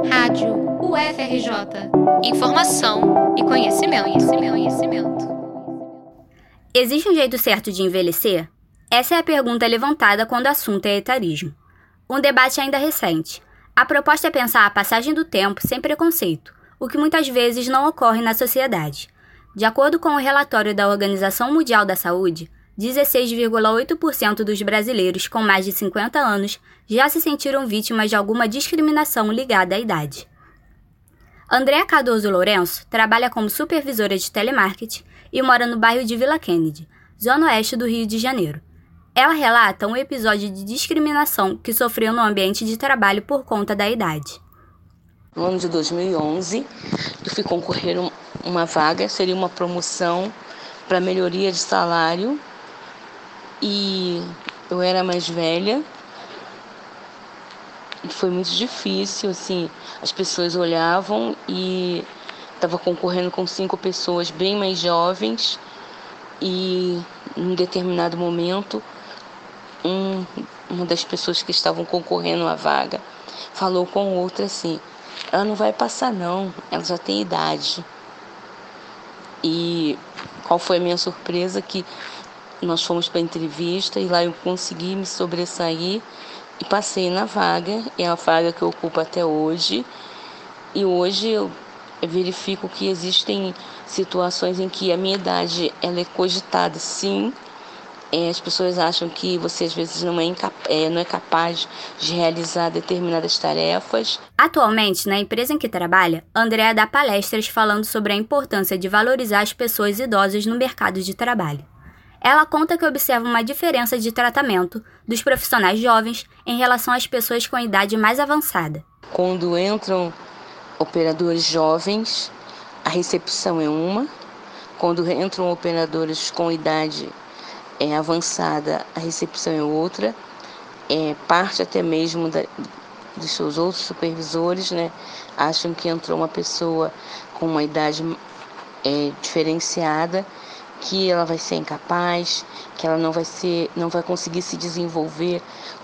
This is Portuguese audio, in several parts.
Rádio UFRJ. Informação e conhecimento, conhecimento, conhecimento. Existe um jeito certo de envelhecer? Essa é a pergunta levantada quando o assunto é etarismo. Um debate ainda recente. A proposta é pensar a passagem do tempo sem preconceito, o que muitas vezes não ocorre na sociedade. De acordo com o relatório da Organização Mundial da Saúde, 16,8% dos brasileiros com mais de 50 anos já se sentiram vítimas de alguma discriminação ligada à idade. Andréa Cardoso Lourenço trabalha como supervisora de telemarketing e mora no bairro de Vila Kennedy, zona oeste do Rio de Janeiro. Ela relata um episódio de discriminação que sofreu no ambiente de trabalho por conta da idade. No ano de 2011, eu fui concorrer uma vaga, seria uma promoção para melhoria de salário e eu era mais velha. E foi muito difícil, assim, as pessoas olhavam e estava concorrendo com cinco pessoas bem mais jovens. E em determinado momento um, uma das pessoas que estavam concorrendo à vaga falou com outra assim, ela não vai passar não, ela já tem idade. E qual foi a minha surpresa? Que nós fomos para entrevista e lá eu consegui me sobressair e passei na vaga, é a vaga que eu ocupo até hoje. E hoje eu verifico que existem situações em que a minha idade ela é cogitada, sim. É, as pessoas acham que você às vezes não é, é, não é capaz de realizar determinadas tarefas. Atualmente, na empresa em que trabalha, Andréa dá palestras falando sobre a importância de valorizar as pessoas idosas no mercado de trabalho. Ela conta que observa uma diferença de tratamento dos profissionais jovens em relação às pessoas com idade mais avançada. Quando entram operadores jovens, a recepção é uma. Quando entram operadores com idade é, avançada, a recepção é outra. É, parte até mesmo da, dos seus outros supervisores, né, acham que entrou uma pessoa com uma idade é, diferenciada que ela vai ser incapaz, que ela não vai ser, não vai conseguir se desenvolver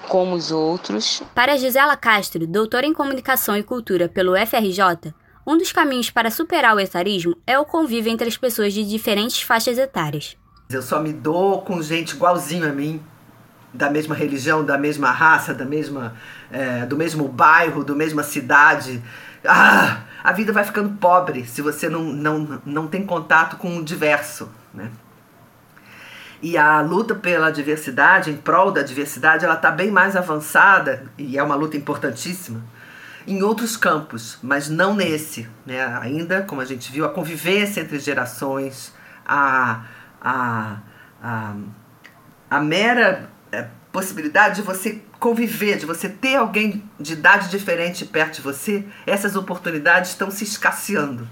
como os outros. Para Gisela Castro, doutora em comunicação e cultura pelo FRJ, um dos caminhos para superar o etarismo é o convívio entre as pessoas de diferentes faixas etárias. Eu só me dou com gente igualzinho a mim, da mesma religião, da mesma raça, da mesma, é, do mesmo bairro, da mesma cidade. Ah, a vida vai ficando pobre se você não, não, não tem contato com o diverso. Né? E a luta pela diversidade, em prol da diversidade, ela está bem mais avançada, e é uma luta importantíssima, em outros campos, mas não nesse. Né? Ainda, como a gente viu, a convivência entre gerações, a, a, a, a mera é, possibilidade de você conviver, de você ter alguém de idade diferente perto de você, essas oportunidades estão se escasseando,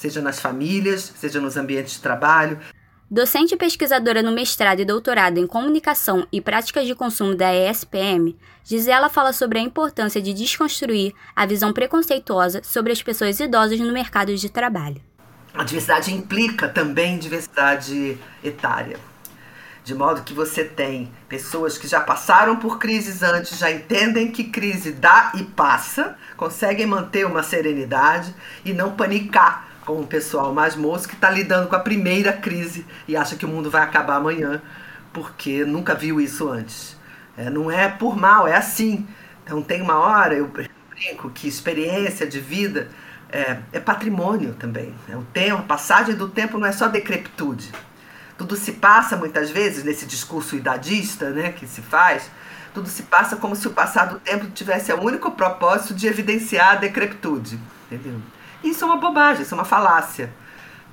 seja nas famílias, seja nos ambientes de trabalho. Docente e pesquisadora no mestrado e doutorado em Comunicação e Práticas de Consumo da ESPM, Gisela fala sobre a importância de desconstruir a visão preconceituosa sobre as pessoas idosas no mercado de trabalho. A diversidade implica também diversidade etária. De modo que você tem pessoas que já passaram por crises antes, já entendem que crise dá e passa, conseguem manter uma serenidade e não panicar o pessoal mais moço que está lidando com a primeira crise e acha que o mundo vai acabar amanhã, porque nunca viu isso antes. É, não é por mal, é assim. Então tem uma hora, eu brinco, que experiência de vida é, é patrimônio também. É o tempo, a passagem do tempo não é só decrepitude. Tudo se passa muitas vezes nesse discurso idadista né, que se faz, tudo se passa como se o passado tempo tivesse o único propósito de evidenciar a decrepitude. Entendeu? Isso é uma bobagem, isso é uma falácia.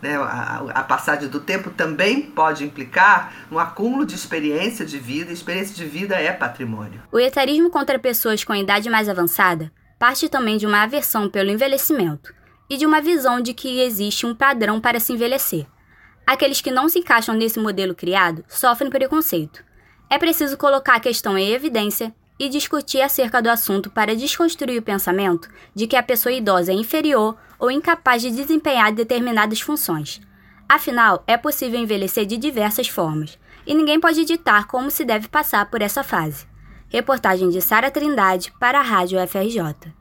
Né? A, a, passagem do tempo também pode implicar um acúmulo de experiência de vida, e experiência de vida é patrimônio. O etarismo contra pessoas com idade mais avançada parte também de uma aversão pelo envelhecimento e de uma visão de que existe um padrão para se envelhecer. Aqueles que não se encaixam nesse modelo criado sofrem preconceito. É preciso colocar a questão em evidência e discutir acerca do assunto para desconstruir o pensamento de que a pessoa idosa é inferior ou incapaz de desempenhar determinadas funções. Afinal, é possível envelhecer de diversas formas, e ninguém pode ditar como se deve passar por essa fase. Reportagem de Sara Trindade para a Rádio FRJ.